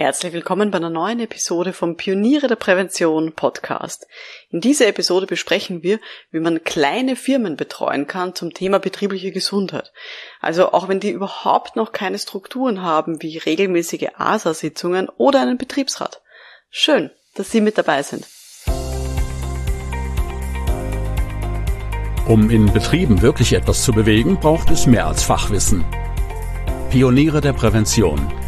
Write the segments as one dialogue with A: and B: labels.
A: Herzlich willkommen bei einer neuen Episode vom Pioniere der Prävention Podcast. In dieser Episode besprechen wir, wie man kleine Firmen betreuen kann zum Thema betriebliche Gesundheit. Also auch wenn die überhaupt noch keine Strukturen haben wie regelmäßige ASA-Sitzungen oder einen Betriebsrat. Schön, dass Sie mit dabei sind.
B: Um in Betrieben wirklich etwas zu bewegen, braucht es mehr als Fachwissen. Pioniere der Prävention –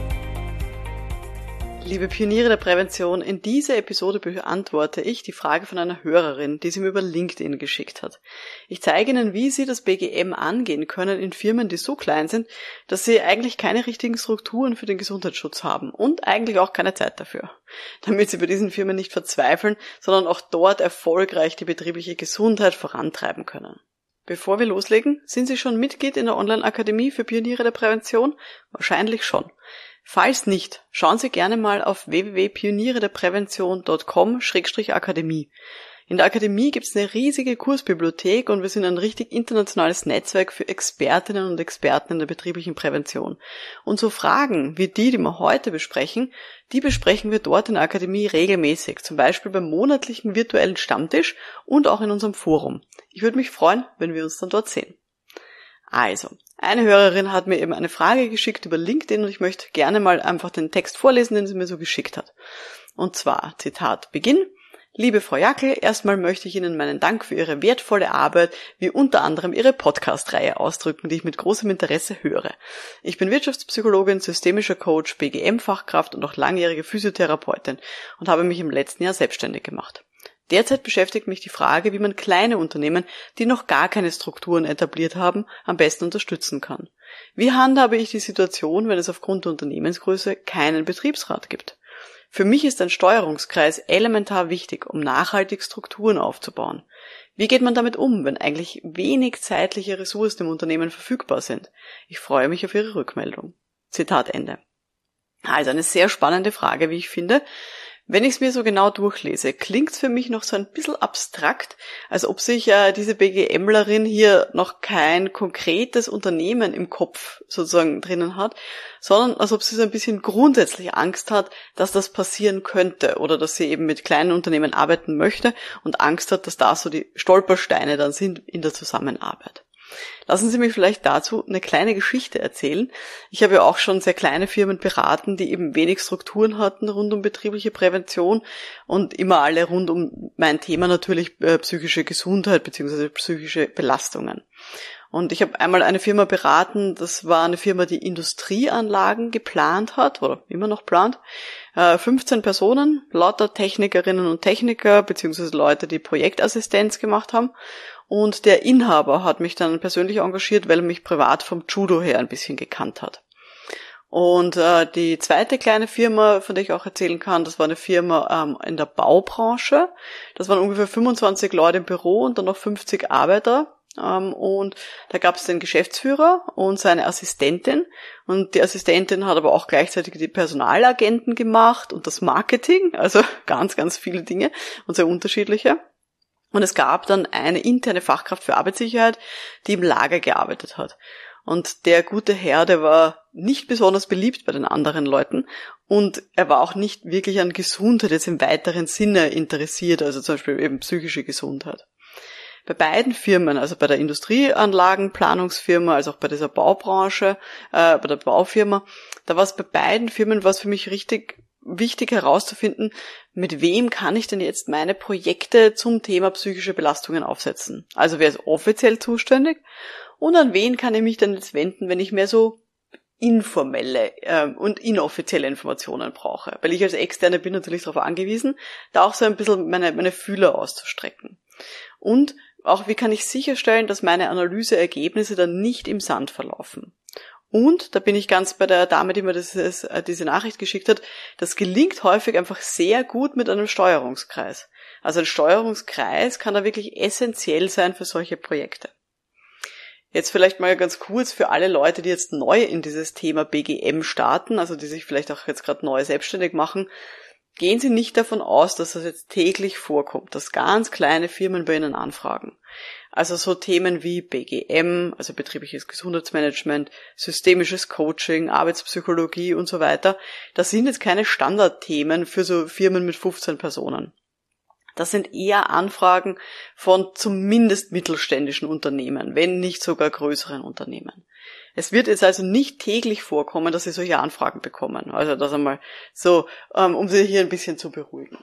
A: Liebe Pioniere der Prävention, in dieser Episode beantworte ich die Frage von einer Hörerin, die sie mir über LinkedIn geschickt hat. Ich zeige Ihnen, wie Sie das BGM angehen können in Firmen, die so klein sind, dass sie eigentlich keine richtigen Strukturen für den Gesundheitsschutz haben und eigentlich auch keine Zeit dafür. Damit Sie bei diesen Firmen nicht verzweifeln, sondern auch dort erfolgreich die betriebliche Gesundheit vorantreiben können. Bevor wir loslegen, sind Sie schon Mitglied in der Online-Akademie für Pioniere der Prävention? Wahrscheinlich schon. Falls nicht, schauen Sie gerne mal auf www.pionierederprävention.com-akademie. In der Akademie gibt es eine riesige Kursbibliothek und wir sind ein richtig internationales Netzwerk für Expertinnen und Experten in der betrieblichen Prävention. Und so Fragen wie die, die wir heute besprechen, die besprechen wir dort in der Akademie regelmäßig, zum Beispiel beim monatlichen virtuellen Stammtisch und auch in unserem Forum. Ich würde mich freuen, wenn wir uns dann dort sehen. Also, eine Hörerin hat mir eben eine Frage geschickt über LinkedIn und ich möchte gerne mal einfach den Text vorlesen, den sie mir so geschickt hat. Und zwar, Zitat, Beginn. Liebe Frau Jackel, erstmal möchte ich Ihnen meinen Dank für Ihre wertvolle Arbeit, wie unter anderem Ihre Podcast-Reihe ausdrücken, die ich mit großem Interesse höre. Ich bin Wirtschaftspsychologin, systemischer Coach, BGM-Fachkraft und auch langjährige Physiotherapeutin und habe mich im letzten Jahr selbstständig gemacht. Derzeit beschäftigt mich die Frage, wie man kleine Unternehmen, die noch gar keine Strukturen etabliert haben, am besten unterstützen kann. Wie handhabe ich die Situation, wenn es aufgrund der Unternehmensgröße keinen Betriebsrat gibt? Für mich ist ein Steuerungskreis elementar wichtig, um nachhaltig Strukturen aufzubauen. Wie geht man damit um, wenn eigentlich wenig zeitliche Ressourcen im Unternehmen verfügbar sind? Ich freue mich auf Ihre Rückmeldung. Zitat Ende. Also eine sehr spannende Frage, wie ich finde. Wenn ich es mir so genau durchlese, klingt es für mich noch so ein bisschen abstrakt, als ob sich äh, diese BGMlerin hier noch kein konkretes Unternehmen im Kopf sozusagen drinnen hat, sondern als ob sie so ein bisschen grundsätzlich Angst hat, dass das passieren könnte oder dass sie eben mit kleinen Unternehmen arbeiten möchte und Angst hat, dass da so die Stolpersteine dann sind in der Zusammenarbeit. Lassen Sie mich vielleicht dazu eine kleine Geschichte erzählen. Ich habe ja auch schon sehr kleine Firmen beraten, die eben wenig Strukturen hatten rund um betriebliche Prävention und immer alle rund um mein Thema natürlich äh, psychische Gesundheit bzw. psychische Belastungen. Und ich habe einmal eine Firma beraten, das war eine Firma, die Industrieanlagen geplant hat oder immer noch plant. 15 äh, Personen, lauter Technikerinnen und Techniker beziehungsweise Leute, die Projektassistenz gemacht haben. Und der Inhaber hat mich dann persönlich engagiert, weil er mich privat vom Judo her ein bisschen gekannt hat. Und äh, die zweite kleine Firma, von der ich auch erzählen kann, das war eine Firma ähm, in der Baubranche. Das waren ungefähr 25 Leute im Büro und dann noch 50 Arbeiter. Ähm, und da gab es den Geschäftsführer und seine Assistentin. Und die Assistentin hat aber auch gleichzeitig die Personalagenten gemacht und das Marketing. Also ganz, ganz viele Dinge und sehr unterschiedliche. Und es gab dann eine interne Fachkraft für Arbeitssicherheit, die im Lager gearbeitet hat. Und der gute Herr, der war nicht besonders beliebt bei den anderen Leuten und er war auch nicht wirklich an Gesundheit jetzt im weiteren Sinne interessiert, also zum Beispiel eben psychische Gesundheit. Bei beiden Firmen, also bei der Industrieanlagenplanungsfirma, als auch bei dieser Baubranche, äh, bei der Baufirma, da war es bei beiden Firmen was für mich richtig wichtig herauszufinden, mit wem kann ich denn jetzt meine Projekte zum Thema psychische Belastungen aufsetzen? Also wer ist offiziell zuständig und an wen kann ich mich denn jetzt wenden, wenn ich mehr so informelle ähm, und inoffizielle Informationen brauche? Weil ich als Externe bin natürlich darauf angewiesen, da auch so ein bisschen meine, meine Fühler auszustrecken. Und auch wie kann ich sicherstellen, dass meine Analyseergebnisse dann nicht im Sand verlaufen? Und da bin ich ganz bei der Dame, die mir das, äh, diese Nachricht geschickt hat. Das gelingt häufig einfach sehr gut mit einem Steuerungskreis. Also ein Steuerungskreis kann da wirklich essentiell sein für solche Projekte. Jetzt vielleicht mal ganz kurz für alle Leute, die jetzt neu in dieses Thema BGM starten, also die sich vielleicht auch jetzt gerade neu selbstständig machen. Gehen Sie nicht davon aus, dass das jetzt täglich vorkommt, dass ganz kleine Firmen bei Ihnen anfragen. Also so Themen wie BGM, also betriebliches Gesundheitsmanagement, systemisches Coaching, Arbeitspsychologie und so weiter, das sind jetzt keine Standardthemen für so Firmen mit 15 Personen. Das sind eher Anfragen von zumindest mittelständischen Unternehmen, wenn nicht sogar größeren Unternehmen. Es wird jetzt also nicht täglich vorkommen, dass Sie solche Anfragen bekommen. Also das einmal so, ähm, um Sie hier ein bisschen zu beruhigen.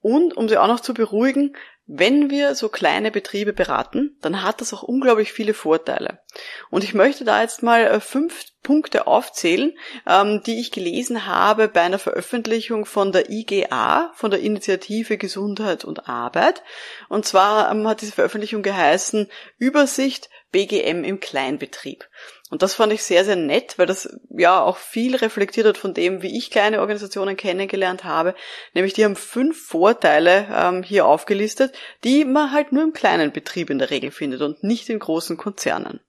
A: Und um Sie auch noch zu beruhigen, wenn wir so kleine Betriebe beraten, dann hat das auch unglaublich viele Vorteile. Und ich möchte da jetzt mal äh, fünf Punkte aufzählen, ähm, die ich gelesen habe bei einer Veröffentlichung von der IGA, von der Initiative Gesundheit und Arbeit. Und zwar ähm, hat diese Veröffentlichung geheißen Übersicht BGM im Kleinbetrieb. Und das fand ich sehr, sehr nett, weil das ja auch viel reflektiert hat von dem, wie ich kleine Organisationen kennengelernt habe. Nämlich die haben fünf Vorteile ähm, hier aufgelistet, die man halt nur im kleinen Betrieb in der Regel findet und nicht in großen Konzernen.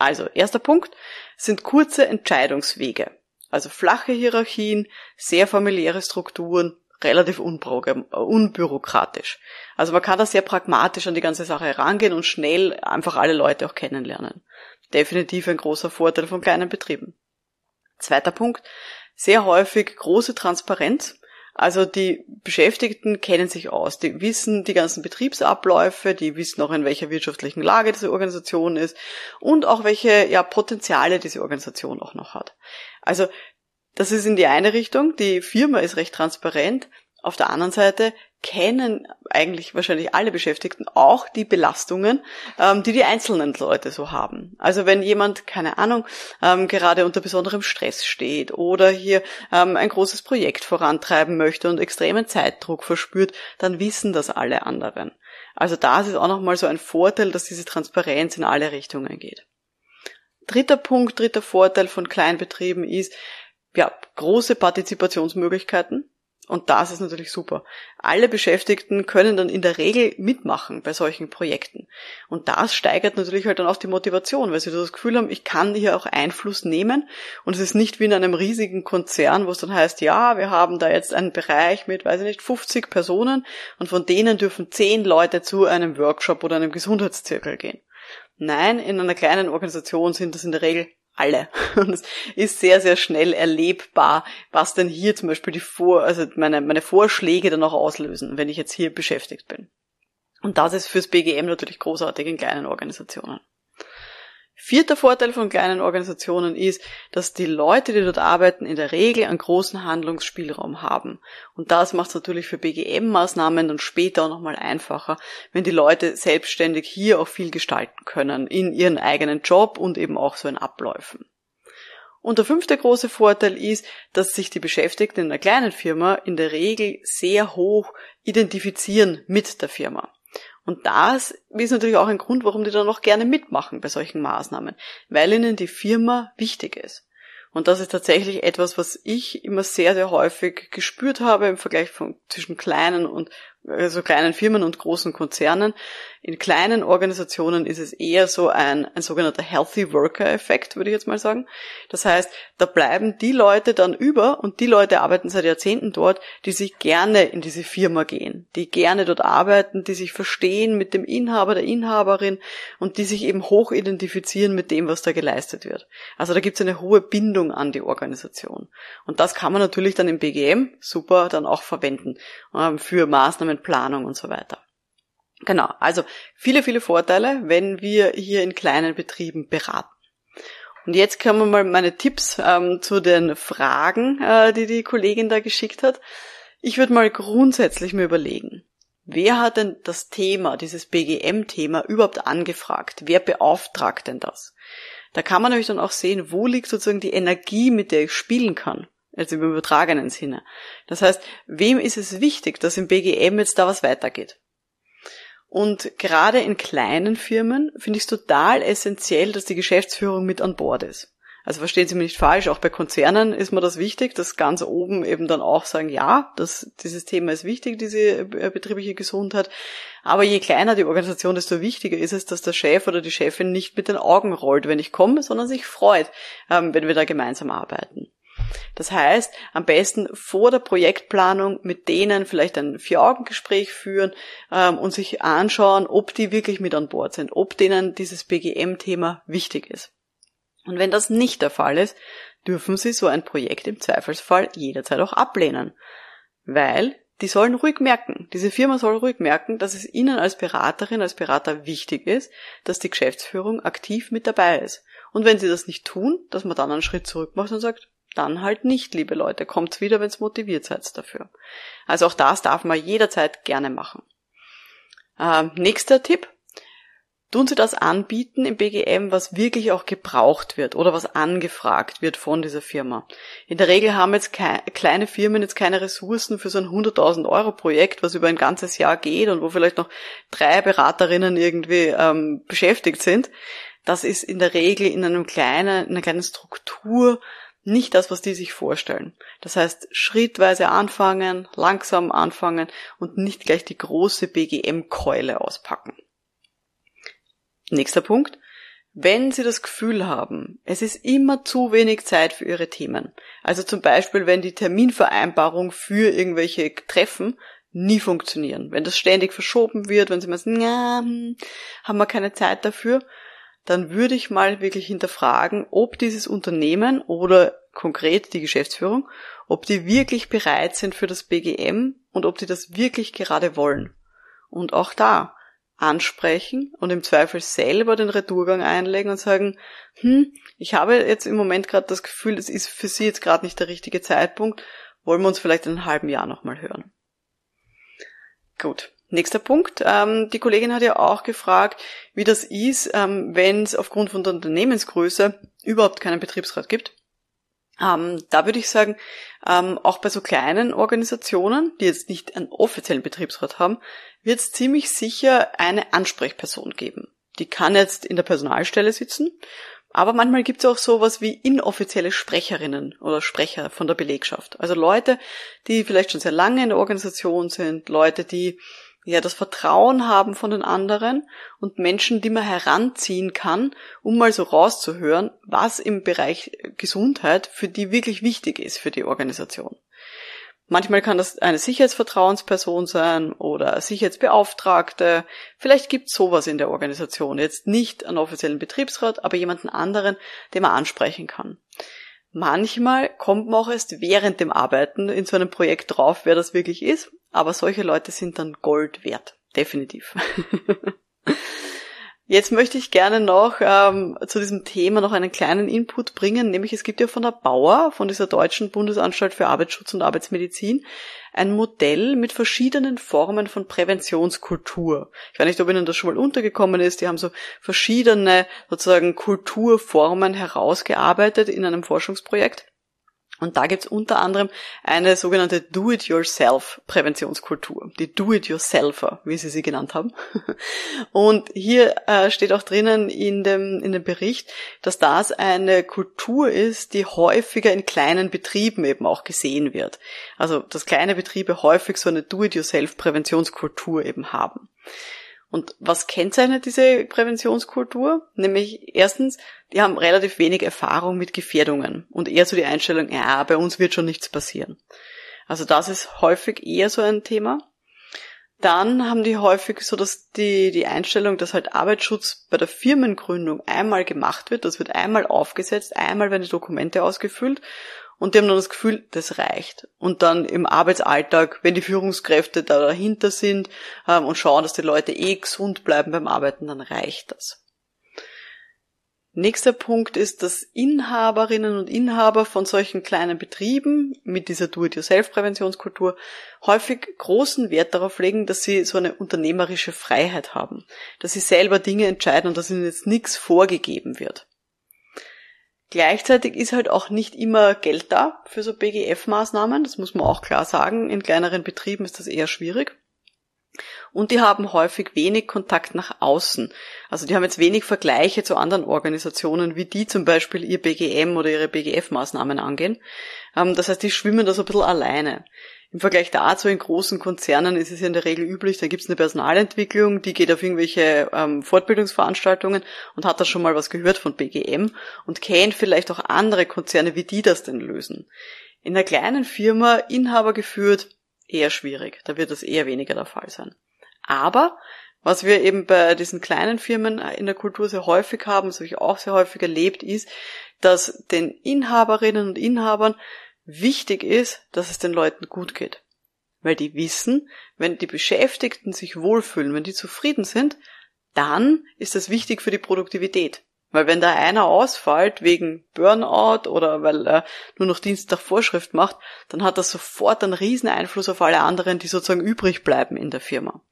A: Also, erster Punkt sind kurze Entscheidungswege. Also flache Hierarchien, sehr familiäre Strukturen, relativ unbürokratisch. Also man kann da sehr pragmatisch an die ganze Sache herangehen und schnell einfach alle Leute auch kennenlernen definitiv ein großer Vorteil von kleinen Betrieben. Zweiter Punkt, sehr häufig große Transparenz. Also die Beschäftigten kennen sich aus, die wissen die ganzen Betriebsabläufe, die wissen auch in welcher wirtschaftlichen Lage diese Organisation ist und auch welche ja, Potenziale diese Organisation auch noch hat. Also das ist in die eine Richtung, die Firma ist recht transparent, auf der anderen Seite kennen eigentlich wahrscheinlich alle Beschäftigten auch die Belastungen, ähm, die die einzelnen Leute so haben. Also wenn jemand, keine Ahnung, ähm, gerade unter besonderem Stress steht oder hier ähm, ein großes Projekt vorantreiben möchte und extremen Zeitdruck verspürt, dann wissen das alle anderen. Also da ist auch nochmal so ein Vorteil, dass diese Transparenz in alle Richtungen geht. Dritter Punkt, dritter Vorteil von Kleinbetrieben ist, ja, große Partizipationsmöglichkeiten. Und das ist natürlich super. Alle Beschäftigten können dann in der Regel mitmachen bei solchen Projekten. Und das steigert natürlich halt dann auch die Motivation, weil sie das Gefühl haben, ich kann hier auch Einfluss nehmen. Und es ist nicht wie in einem riesigen Konzern, wo es dann heißt, ja, wir haben da jetzt einen Bereich mit, weiß ich nicht, 50 Personen und von denen dürfen 10 Leute zu einem Workshop oder einem Gesundheitszirkel gehen. Nein, in einer kleinen Organisation sind das in der Regel alle. Und es ist sehr, sehr schnell erlebbar, was denn hier zum Beispiel die Vor, also meine, meine Vorschläge dann auch auslösen, wenn ich jetzt hier beschäftigt bin. Und das ist fürs BGM natürlich großartig in kleinen Organisationen. Vierter Vorteil von kleinen Organisationen ist, dass die Leute, die dort arbeiten, in der Regel einen großen Handlungsspielraum haben. Und das macht es natürlich für BGM-Maßnahmen dann später auch nochmal einfacher, wenn die Leute selbstständig hier auch viel gestalten können, in ihren eigenen Job und eben auch so in Abläufen. Und der fünfte große Vorteil ist, dass sich die Beschäftigten in einer kleinen Firma in der Regel sehr hoch identifizieren mit der Firma. Und das ist natürlich auch ein Grund, warum die dann auch gerne mitmachen bei solchen Maßnahmen, weil ihnen die Firma wichtig ist. Und das ist tatsächlich etwas, was ich immer sehr, sehr häufig gespürt habe im Vergleich von, zwischen kleinen und also kleinen Firmen und großen Konzernen. In kleinen Organisationen ist es eher so ein, ein sogenannter Healthy Worker Effekt, würde ich jetzt mal sagen. Das heißt, da bleiben die Leute dann über und die Leute arbeiten seit Jahrzehnten dort, die sich gerne in diese Firma gehen, die gerne dort arbeiten, die sich verstehen mit dem Inhaber, der Inhaberin und die sich eben hoch identifizieren mit dem, was da geleistet wird. Also da gibt es eine hohe Bindung an die Organisation. Und das kann man natürlich dann im BGM super dann auch verwenden ähm, für Maßnahmen Planung und so weiter. Genau, also viele, viele Vorteile, wenn wir hier in kleinen Betrieben beraten. Und jetzt kommen mal meine Tipps ähm, zu den Fragen, äh, die die Kollegin da geschickt hat. Ich würde mal grundsätzlich mir überlegen, wer hat denn das Thema, dieses BGM-Thema überhaupt angefragt? Wer beauftragt denn das? Da kann man nämlich dann auch sehen, wo liegt sozusagen die Energie, mit der ich spielen kann also im übertragenen Sinne. Das heißt, wem ist es wichtig, dass im BGM jetzt da was weitergeht? Und gerade in kleinen Firmen finde ich es total essentiell, dass die Geschäftsführung mit an Bord ist. Also verstehen Sie mich nicht falsch, auch bei Konzernen ist mir das wichtig, dass ganz oben eben dann auch sagen, ja, das, dieses Thema ist wichtig, diese äh, betriebliche Gesundheit. Aber je kleiner die Organisation, desto wichtiger ist es, dass der Chef oder die Chefin nicht mit den Augen rollt, wenn ich komme, sondern sich freut, ähm, wenn wir da gemeinsam arbeiten. Das heißt, am besten vor der Projektplanung mit denen vielleicht ein Vier-Augen-Gespräch führen ähm, und sich anschauen, ob die wirklich mit an Bord sind, ob denen dieses BGM-Thema wichtig ist. Und wenn das nicht der Fall ist, dürfen Sie so ein Projekt im Zweifelsfall jederzeit auch ablehnen. Weil die sollen ruhig merken, diese Firma soll ruhig merken, dass es Ihnen als Beraterin, als Berater wichtig ist, dass die Geschäftsführung aktiv mit dabei ist. Und wenn Sie das nicht tun, dass man dann einen Schritt zurück macht und sagt, dann halt nicht, liebe Leute, kommt's wieder, wenn's motiviert seid dafür. Also auch das darf man jederzeit gerne machen. Ähm, nächster Tipp. Tun Sie das anbieten im BGM, was wirklich auch gebraucht wird oder was angefragt wird von dieser Firma. In der Regel haben jetzt kleine Firmen jetzt keine Ressourcen für so ein 100.000 Euro Projekt, was über ein ganzes Jahr geht und wo vielleicht noch drei Beraterinnen irgendwie ähm, beschäftigt sind. Das ist in der Regel in einem kleinen, in einer kleinen Struktur nicht das, was die sich vorstellen. Das heißt, schrittweise anfangen, langsam anfangen und nicht gleich die große BGM-Keule auspacken. Nächster Punkt. Wenn Sie das Gefühl haben, es ist immer zu wenig Zeit für Ihre Themen, also zum Beispiel, wenn die Terminvereinbarung für irgendwelche Treffen nie funktionieren, wenn das ständig verschoben wird, wenn Sie mal sagen, ja, hm, haben wir keine Zeit dafür, dann würde ich mal wirklich hinterfragen, ob dieses Unternehmen oder konkret die Geschäftsführung, ob die wirklich bereit sind für das BGM und ob die das wirklich gerade wollen. Und auch da ansprechen und im Zweifel selber den Retourgang einlegen und sagen, hm, ich habe jetzt im Moment gerade das Gefühl, es ist für Sie jetzt gerade nicht der richtige Zeitpunkt, wollen wir uns vielleicht in einem halben Jahr nochmal hören. Gut. Nächster Punkt. Ähm, die Kollegin hat ja auch gefragt, wie das ist, ähm, wenn es aufgrund von der Unternehmensgröße überhaupt keinen Betriebsrat gibt. Ähm, da würde ich sagen, ähm, auch bei so kleinen Organisationen, die jetzt nicht einen offiziellen Betriebsrat haben, wird es ziemlich sicher eine Ansprechperson geben. Die kann jetzt in der Personalstelle sitzen, aber manchmal gibt es auch sowas wie inoffizielle Sprecherinnen oder Sprecher von der Belegschaft. Also Leute, die vielleicht schon sehr lange in der Organisation sind, Leute, die ja das Vertrauen haben von den anderen und Menschen, die man heranziehen kann, um mal so rauszuhören, was im Bereich Gesundheit für die wirklich wichtig ist für die Organisation. Manchmal kann das eine Sicherheitsvertrauensperson sein oder Sicherheitsbeauftragte. Vielleicht gibt es sowas in der Organisation. Jetzt nicht einen offiziellen Betriebsrat, aber jemanden anderen, den man ansprechen kann. Manchmal kommt man auch erst während dem Arbeiten in so einem Projekt drauf, wer das wirklich ist. Aber solche Leute sind dann Gold wert. Definitiv. Jetzt möchte ich gerne noch ähm, zu diesem Thema noch einen kleinen Input bringen, nämlich es gibt ja von der Bauer, von dieser deutschen Bundesanstalt für Arbeitsschutz und Arbeitsmedizin, ein Modell mit verschiedenen Formen von Präventionskultur. Ich weiß nicht, ob Ihnen das schon mal untergekommen ist. Die haben so verschiedene sozusagen Kulturformen herausgearbeitet in einem Forschungsprojekt. Und da gibt's unter anderem eine sogenannte Do-it-yourself-Präventionskultur, die Do-it-yourselfer, wie sie sie genannt haben. Und hier äh, steht auch drinnen in dem, in dem Bericht, dass das eine Kultur ist, die häufiger in kleinen Betrieben eben auch gesehen wird. Also dass kleine Betriebe häufig so eine Do-it-yourself-Präventionskultur eben haben. Und was kennzeichnet diese Präventionskultur? Nämlich erstens, die haben relativ wenig Erfahrung mit Gefährdungen und eher so die Einstellung, ja, bei uns wird schon nichts passieren. Also das ist häufig eher so ein Thema. Dann haben die häufig so, dass die, die Einstellung, dass halt Arbeitsschutz bei der Firmengründung einmal gemacht wird, das wird einmal aufgesetzt, einmal werden die Dokumente ausgefüllt und die haben dann das Gefühl, das reicht. Und dann im Arbeitsalltag, wenn die Führungskräfte da dahinter sind ähm, und schauen, dass die Leute eh gesund bleiben beim Arbeiten, dann reicht das. Nächster Punkt ist, dass Inhaberinnen und Inhaber von solchen kleinen Betrieben mit dieser Do-it-yourself-Präventionskultur häufig großen Wert darauf legen, dass sie so eine unternehmerische Freiheit haben, dass sie selber Dinge entscheiden und dass ihnen jetzt nichts vorgegeben wird. Gleichzeitig ist halt auch nicht immer Geld da für so BGF-Maßnahmen, das muss man auch klar sagen. In kleineren Betrieben ist das eher schwierig. Und die haben häufig wenig Kontakt nach außen. Also die haben jetzt wenig Vergleiche zu anderen Organisationen, wie die zum Beispiel ihr BGM oder ihre BGF-Maßnahmen angehen. Ähm, das heißt, die schwimmen da so ein bisschen alleine. Im Vergleich dazu in großen Konzernen ist es ja in der Regel üblich, da gibt es eine Personalentwicklung, die geht auf irgendwelche ähm, Fortbildungsveranstaltungen und hat da schon mal was gehört von BGM und kennt vielleicht auch andere Konzerne, wie die das denn lösen. In einer kleinen Firma, Inhaber geführt, eher schwierig. Da wird das eher weniger der Fall sein. Aber was wir eben bei diesen kleinen Firmen in der Kultur sehr häufig haben, das habe ich auch sehr häufig erlebt, ist, dass den Inhaberinnen und Inhabern wichtig ist, dass es den Leuten gut geht. Weil die wissen, wenn die Beschäftigten sich wohlfühlen, wenn die zufrieden sind, dann ist das wichtig für die Produktivität. Weil wenn da einer ausfällt wegen Burnout oder weil er nur noch Dienst Vorschrift macht, dann hat das sofort einen riesen Einfluss auf alle anderen, die sozusagen übrig bleiben in der Firma.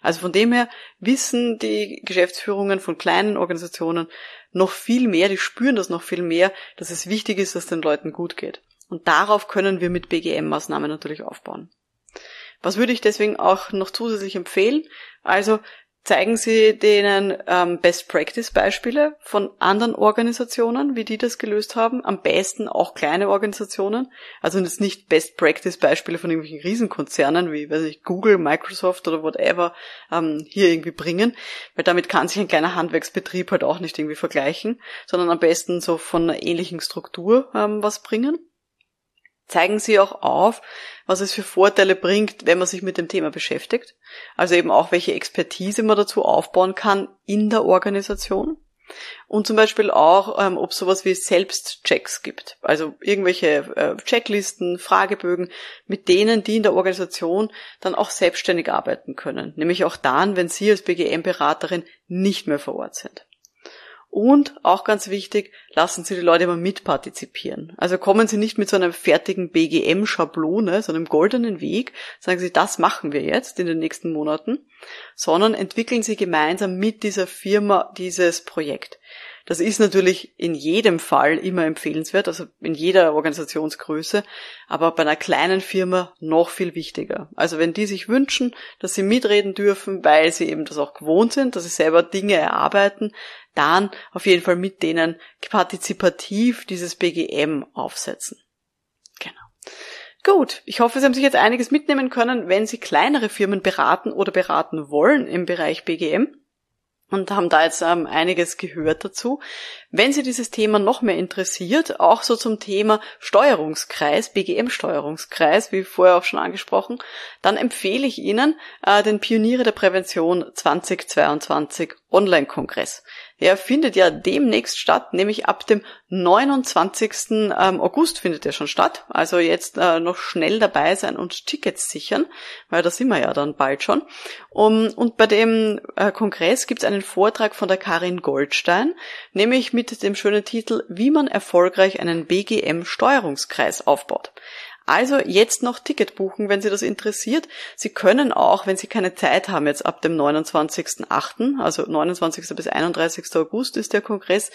A: Also von dem her wissen die Geschäftsführungen von kleinen Organisationen noch viel mehr, die spüren das noch viel mehr, dass es wichtig ist, dass den Leuten gut geht. Und darauf können wir mit BGM-Maßnahmen natürlich aufbauen. Was würde ich deswegen auch noch zusätzlich empfehlen? Also zeigen Sie denen ähm, Best-Practice-Beispiele von anderen Organisationen, wie die das gelöst haben. Am besten auch kleine Organisationen. Also jetzt nicht Best-Practice-Beispiele von irgendwelchen Riesenkonzernen wie weiß ich, Google, Microsoft oder whatever ähm, hier irgendwie bringen, weil damit kann sich ein kleiner Handwerksbetrieb halt auch nicht irgendwie vergleichen, sondern am besten so von einer ähnlichen Struktur ähm, was bringen zeigen sie auch auf, was es für Vorteile bringt, wenn man sich mit dem Thema beschäftigt. Also eben auch, welche Expertise man dazu aufbauen kann in der Organisation. Und zum Beispiel auch, ähm, ob sowas wie Selbstchecks gibt. Also irgendwelche äh, Checklisten, Fragebögen, mit denen die in der Organisation dann auch selbstständig arbeiten können. Nämlich auch dann, wenn Sie als BGM-Beraterin nicht mehr vor Ort sind. Und auch ganz wichtig, lassen Sie die Leute mal mitpartizipieren. Also kommen Sie nicht mit so einer fertigen BGM-Schablone, so einem goldenen Weg, sagen Sie, das machen wir jetzt in den nächsten Monaten, sondern entwickeln Sie gemeinsam mit dieser Firma dieses Projekt. Das ist natürlich in jedem Fall immer empfehlenswert, also in jeder Organisationsgröße, aber bei einer kleinen Firma noch viel wichtiger. Also wenn die sich wünschen, dass sie mitreden dürfen, weil sie eben das auch gewohnt sind, dass sie selber Dinge erarbeiten, dann auf jeden Fall mit denen partizipativ dieses BGM aufsetzen. Genau. Gut, ich hoffe, Sie haben sich jetzt einiges mitnehmen können, wenn Sie kleinere Firmen beraten oder beraten wollen im Bereich BGM und haben da jetzt ähm, einiges gehört dazu. Wenn Sie dieses Thema noch mehr interessiert, auch so zum Thema Steuerungskreis, BGM-Steuerungskreis, wie vorher auch schon angesprochen, dann empfehle ich Ihnen äh, den Pioniere der Prävention 2022 Online-Kongress. Der findet ja demnächst statt, nämlich ab dem 29. Ähm, August findet er schon statt. Also jetzt äh, noch schnell dabei sein und Tickets sichern, weil da sind wir ja dann bald schon. Und bei dem äh, Kongress gibt es einen Vortrag von der Karin Goldstein, nämlich mit dem schönen Titel Wie man erfolgreich einen BGM-Steuerungskreis aufbaut. Also jetzt noch Ticket buchen, wenn Sie das interessiert. Sie können auch, wenn Sie keine Zeit haben, jetzt ab dem 29.8., also 29. bis 31. August ist der Kongress,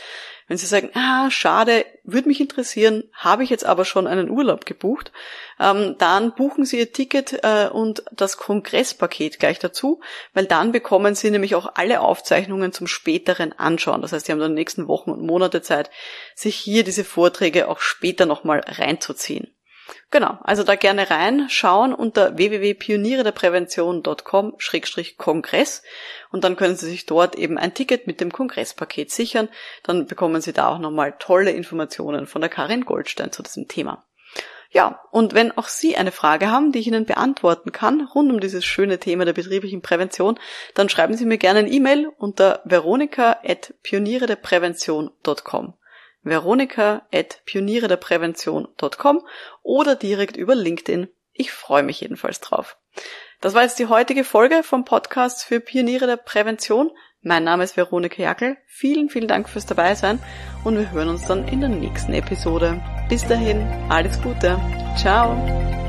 A: wenn Sie sagen, ah, schade, würde mich interessieren, habe ich jetzt aber schon einen Urlaub gebucht, ähm, dann buchen Sie Ihr Ticket äh, und das Kongresspaket gleich dazu, weil dann bekommen Sie nämlich auch alle Aufzeichnungen zum späteren anschauen. Das heißt, Sie haben dann nächsten Wochen und Monate Zeit, sich hier diese Vorträge auch später nochmal reinzuziehen. Genau, also da gerne reinschauen unter www.pionierederprävention.com-kongress und dann können Sie sich dort eben ein Ticket mit dem Kongresspaket sichern. Dann bekommen Sie da auch nochmal tolle Informationen von der Karin Goldstein zu diesem Thema. Ja, und wenn auch Sie eine Frage haben, die ich Ihnen beantworten kann, rund um dieses schöne Thema der betrieblichen Prävention, dann schreiben Sie mir gerne ein E-Mail unter veronika.pionierederprävention.com veronika at pionierederprävention.com oder direkt über LinkedIn. Ich freue mich jedenfalls drauf. Das war jetzt die heutige Folge vom Podcast für Pioniere der Prävention. Mein Name ist Veronika Jackel. Vielen, vielen Dank fürs Dabeisein und wir hören uns dann in der nächsten Episode. Bis dahin, alles Gute. Ciao.